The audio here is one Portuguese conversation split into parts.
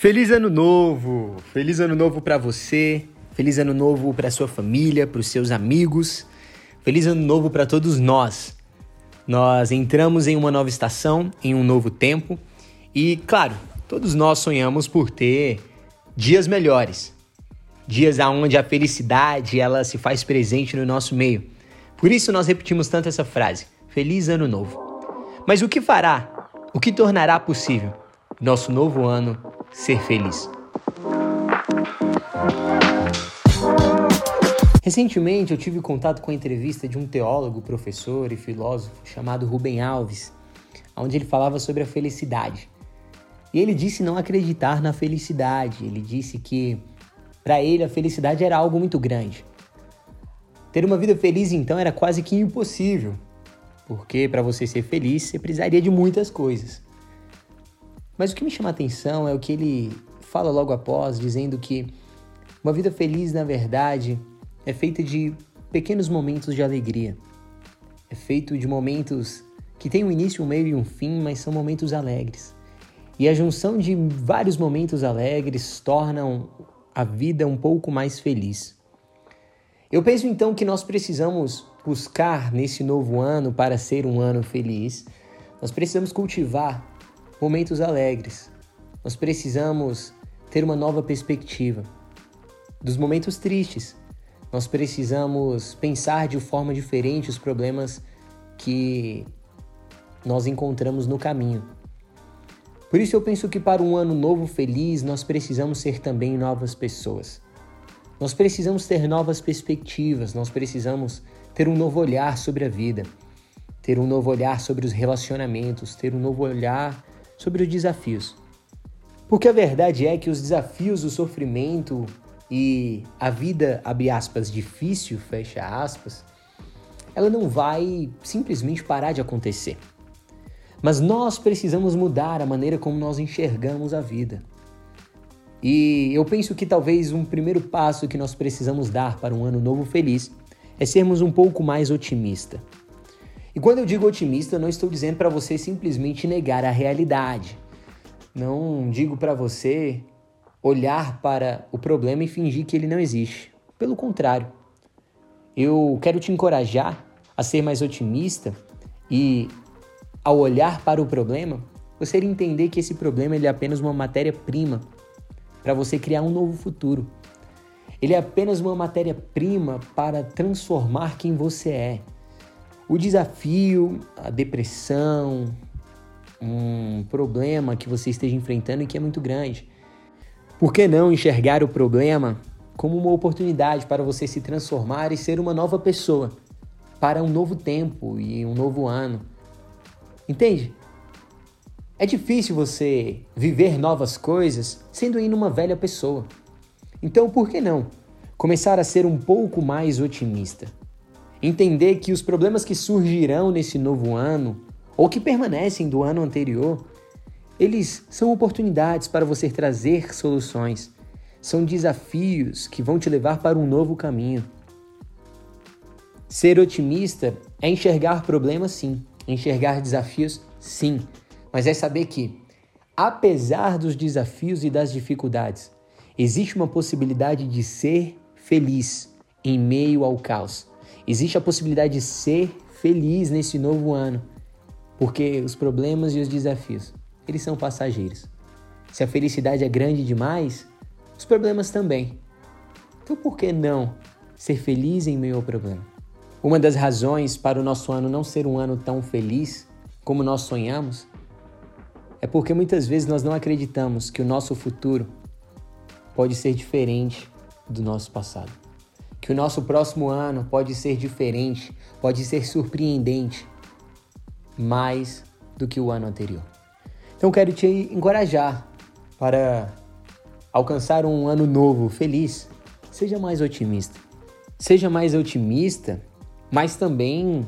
Feliz ano novo! Feliz ano novo para você, feliz ano novo para sua família, para os seus amigos. Feliz ano novo para todos nós. Nós entramos em uma nova estação, em um novo tempo, e claro, todos nós sonhamos por ter dias melhores. Dias onde a felicidade ela se faz presente no nosso meio. Por isso nós repetimos tanto essa frase: Feliz ano novo. Mas o que fará? O que tornará possível nosso novo ano ser feliz. Recentemente eu tive contato com a entrevista de um teólogo, professor e filósofo chamado Rubem Alves, onde ele falava sobre a felicidade. E ele disse não acreditar na felicidade. Ele disse que para ele a felicidade era algo muito grande. Ter uma vida feliz então era quase que impossível, porque para você ser feliz você precisaria de muitas coisas. Mas o que me chama a atenção é o que ele fala logo após, dizendo que uma vida feliz, na verdade, é feita de pequenos momentos de alegria. É feito de momentos que têm um início, um meio e um fim, mas são momentos alegres. E a junção de vários momentos alegres tornam a vida um pouco mais feliz. Eu penso então que nós precisamos buscar nesse novo ano para ser um ano feliz. Nós precisamos cultivar momentos alegres. Nós precisamos ter uma nova perspectiva. Dos momentos tristes, nós precisamos pensar de forma diferente os problemas que nós encontramos no caminho. Por isso eu penso que para um ano novo feliz, nós precisamos ser também novas pessoas. Nós precisamos ter novas perspectivas, nós precisamos ter um novo olhar sobre a vida, ter um novo olhar sobre os relacionamentos, ter um novo olhar sobre os desafios. Porque a verdade é que os desafios, o sofrimento e a vida, abre aspas, difícil, fecha aspas, ela não vai simplesmente parar de acontecer. Mas nós precisamos mudar a maneira como nós enxergamos a vida. E eu penso que talvez um primeiro passo que nós precisamos dar para um ano novo feliz é sermos um pouco mais otimista. E quando eu digo otimista, não estou dizendo para você simplesmente negar a realidade. Não digo para você olhar para o problema e fingir que ele não existe. Pelo contrário, eu quero te encorajar a ser mais otimista e, ao olhar para o problema, você entender que esse problema ele é apenas uma matéria-prima para você criar um novo futuro. Ele é apenas uma matéria-prima para transformar quem você é o desafio, a depressão, um problema que você esteja enfrentando e que é muito grande. Por que não enxergar o problema como uma oportunidade para você se transformar e ser uma nova pessoa para um novo tempo e um novo ano? Entende? É difícil você viver novas coisas sendo ainda uma velha pessoa. Então, por que não começar a ser um pouco mais otimista? Entender que os problemas que surgirão nesse novo ano, ou que permanecem do ano anterior, eles são oportunidades para você trazer soluções. São desafios que vão te levar para um novo caminho. Ser otimista é enxergar problemas, sim. Enxergar desafios, sim. Mas é saber que, apesar dos desafios e das dificuldades, existe uma possibilidade de ser feliz em meio ao caos. Existe a possibilidade de ser feliz nesse novo ano, porque os problemas e os desafios, eles são passageiros. Se a felicidade é grande demais, os problemas também. Então por que não ser feliz em meio ao problema? Uma das razões para o nosso ano não ser um ano tão feliz como nós sonhamos é porque muitas vezes nós não acreditamos que o nosso futuro pode ser diferente do nosso passado que o nosso próximo ano pode ser diferente, pode ser surpreendente, mais do que o ano anterior. Então quero te encorajar para alcançar um ano novo feliz. Seja mais otimista. Seja mais otimista, mas também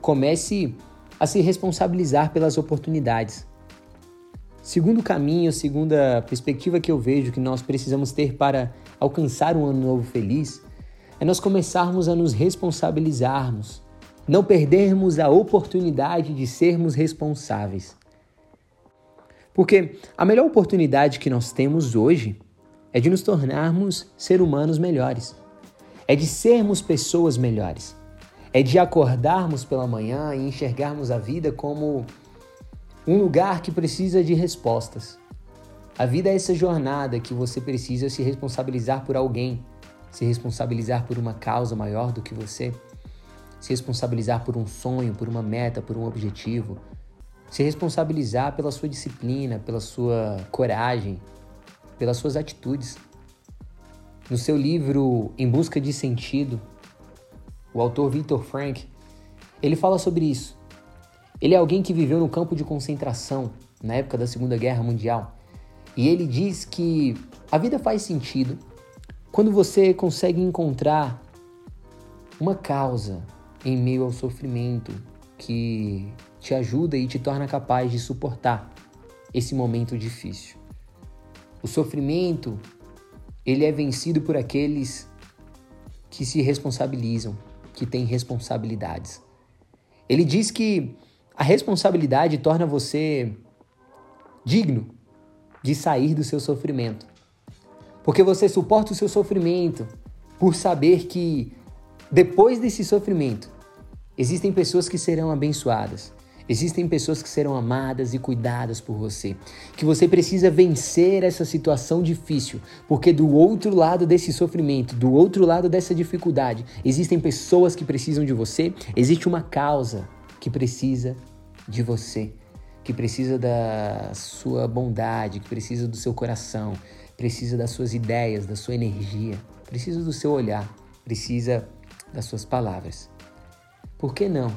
comece a se responsabilizar pelas oportunidades. Segundo caminho, segunda perspectiva que eu vejo que nós precisamos ter para alcançar um ano novo feliz é nós começarmos a nos responsabilizarmos, não perdermos a oportunidade de sermos responsáveis. Porque a melhor oportunidade que nós temos hoje é de nos tornarmos seres humanos melhores, é de sermos pessoas melhores, é de acordarmos pela manhã e enxergarmos a vida como um lugar que precisa de respostas. A vida é essa jornada que você precisa se responsabilizar por alguém, se responsabilizar por uma causa maior do que você, se responsabilizar por um sonho, por uma meta, por um objetivo, se responsabilizar pela sua disciplina, pela sua coragem, pelas suas atitudes. No seu livro Em Busca de Sentido, o autor Viktor Frank, ele fala sobre isso. Ele é alguém que viveu no campo de concentração na época da Segunda Guerra Mundial. E ele diz que a vida faz sentido quando você consegue encontrar uma causa em meio ao sofrimento que te ajuda e te torna capaz de suportar esse momento difícil. O sofrimento, ele é vencido por aqueles que se responsabilizam, que têm responsabilidades. Ele diz que a responsabilidade torna você digno de sair do seu sofrimento. Porque você suporta o seu sofrimento por saber que depois desse sofrimento existem pessoas que serão abençoadas, Existem pessoas que serão amadas e cuidadas por você, que você precisa vencer essa situação difícil, porque do outro lado desse sofrimento, do outro lado dessa dificuldade, existem pessoas que precisam de você, existe uma causa que precisa de você, que precisa da sua bondade, que precisa do seu coração, precisa das suas ideias, da sua energia, precisa do seu olhar, precisa das suas palavras. Por que não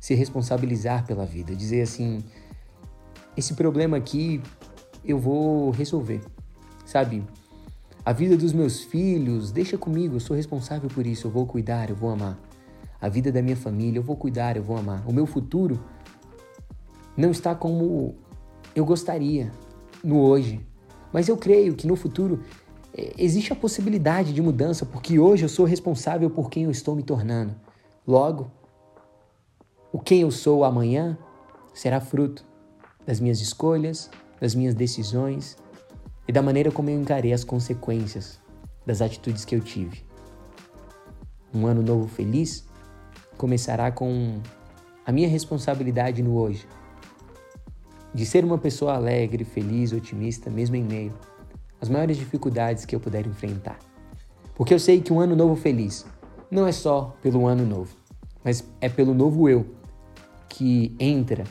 se responsabilizar pela vida, dizer assim: esse problema aqui eu vou resolver, sabe? A vida dos meus filhos, deixa comigo, eu sou responsável por isso, eu vou cuidar, eu vou amar. A vida da minha família, eu vou cuidar, eu vou amar. O meu futuro não está como eu gostaria no hoje, mas eu creio que no futuro é, existe a possibilidade de mudança, porque hoje eu sou responsável por quem eu estou me tornando. Logo, o quem eu sou amanhã será fruto das minhas escolhas, das minhas decisões e da maneira como eu encarei as consequências das atitudes que eu tive. Um ano novo feliz começará com a minha responsabilidade no hoje, de ser uma pessoa alegre, feliz, otimista, mesmo em meio às maiores dificuldades que eu puder enfrentar. Porque eu sei que um ano novo feliz não é só pelo ano novo, mas é pelo novo eu que entra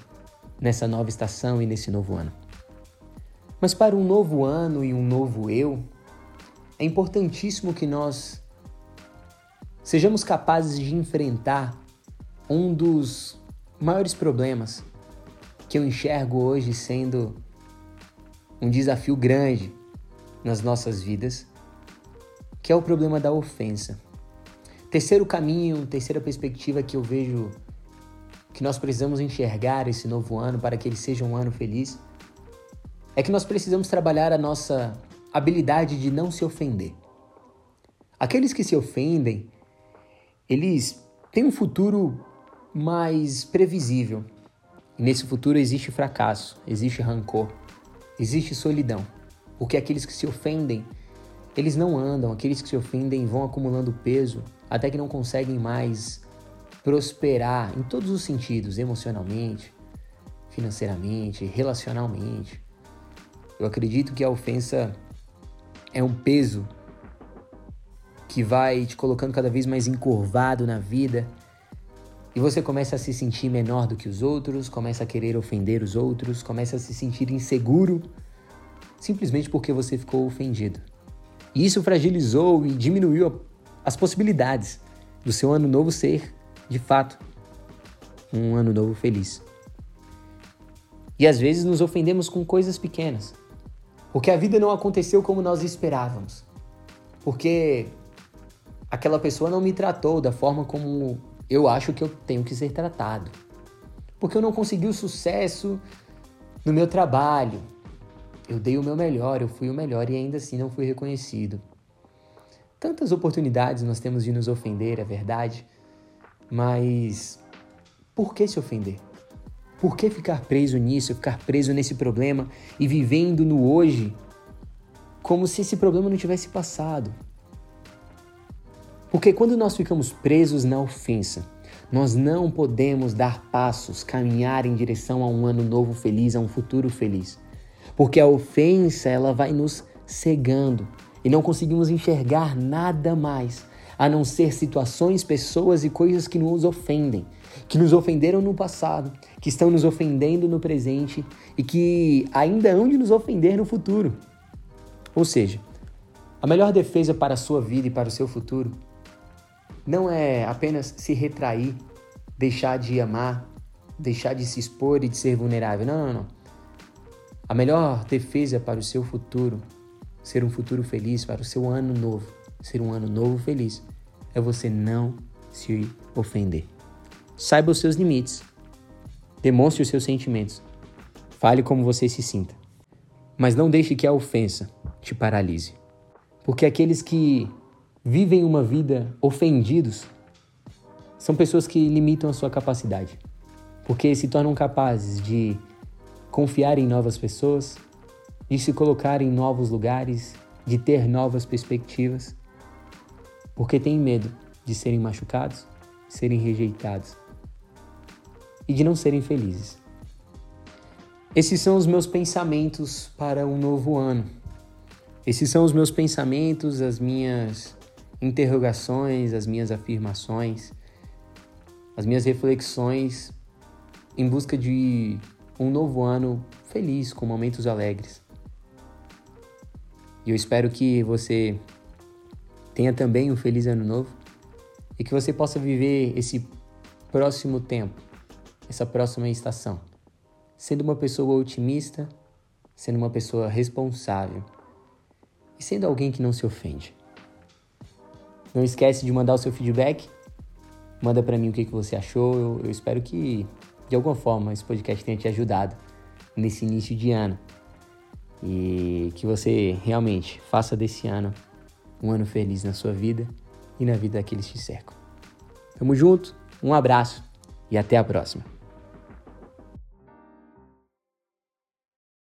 nessa nova estação e nesse novo ano. Mas para um novo ano e um novo eu, é importantíssimo que nós sejamos capazes de enfrentar um dos maiores problemas que eu enxergo hoje sendo um desafio grande nas nossas vidas, que é o problema da ofensa. Terceiro caminho, terceira perspectiva que eu vejo que nós precisamos enxergar esse novo ano para que ele seja um ano feliz, é que nós precisamos trabalhar a nossa habilidade de não se ofender. Aqueles que se ofendem, eles têm um futuro mais previsível. E nesse futuro existe fracasso, existe rancor, existe solidão. Porque aqueles que se ofendem, eles não andam, aqueles que se ofendem vão acumulando peso até que não conseguem mais prosperar em todos os sentidos, emocionalmente, financeiramente, relacionalmente. Eu acredito que a ofensa é um peso que vai te colocando cada vez mais encurvado na vida e você começa a se sentir menor do que os outros, começa a querer ofender os outros, começa a se sentir inseguro simplesmente porque você ficou ofendido. E isso fragilizou e diminuiu as possibilidades do seu ano novo ser de fato, um ano novo feliz. E às vezes nos ofendemos com coisas pequenas, porque a vida não aconteceu como nós esperávamos, porque aquela pessoa não me tratou da forma como eu acho que eu tenho que ser tratado, porque eu não consegui o sucesso no meu trabalho. Eu dei o meu melhor, eu fui o melhor e ainda assim não fui reconhecido. Tantas oportunidades nós temos de nos ofender, é verdade, mas por que se ofender? Por que ficar preso nisso, ficar preso nesse problema e vivendo no hoje como se esse problema não tivesse passado? Porque quando nós ficamos presos na ofensa, nós não podemos dar passos, caminhar em direção a um ano novo feliz, a um futuro feliz. Porque a ofensa, ela vai nos cegando e não conseguimos enxergar nada mais a não ser situações, pessoas e coisas que nos ofendem, que nos ofenderam no passado, que estão nos ofendendo no presente e que ainda hão de nos ofender no futuro. Ou seja, a melhor defesa para a sua vida e para o seu futuro não é apenas se retrair, deixar de amar, deixar de se expor e de ser vulnerável. Não, não, não. A melhor defesa para o seu futuro, ser um futuro feliz, para o seu ano novo, ser um ano novo feliz, é você não se ofender. Saiba os seus limites. Demonstre os seus sentimentos. Fale como você se sinta. Mas não deixe que a ofensa te paralise. Porque aqueles que vivem uma vida ofendidos são pessoas que limitam a sua capacidade. Porque se tornam capazes de confiar em novas pessoas, de se colocar em novos lugares, de ter novas perspectivas, porque têm medo de serem machucados, de serem rejeitados e de não serem felizes. Esses são os meus pensamentos para um novo ano. Esses são os meus pensamentos, as minhas interrogações, as minhas afirmações, as minhas reflexões em busca de um novo ano feliz, com momentos alegres. E eu espero que você tenha também um feliz ano novo e que você possa viver esse próximo tempo, essa próxima estação, sendo uma pessoa otimista, sendo uma pessoa responsável e sendo alguém que não se ofende. Não esquece de mandar o seu feedback. Manda para mim o que, que você achou. Eu, eu espero que, de alguma forma, esse podcast tenha te ajudado nesse início de ano. E que você realmente faça desse ano um ano feliz na sua vida e na vida daqueles que te cercam. Tamo junto, um abraço e até a próxima.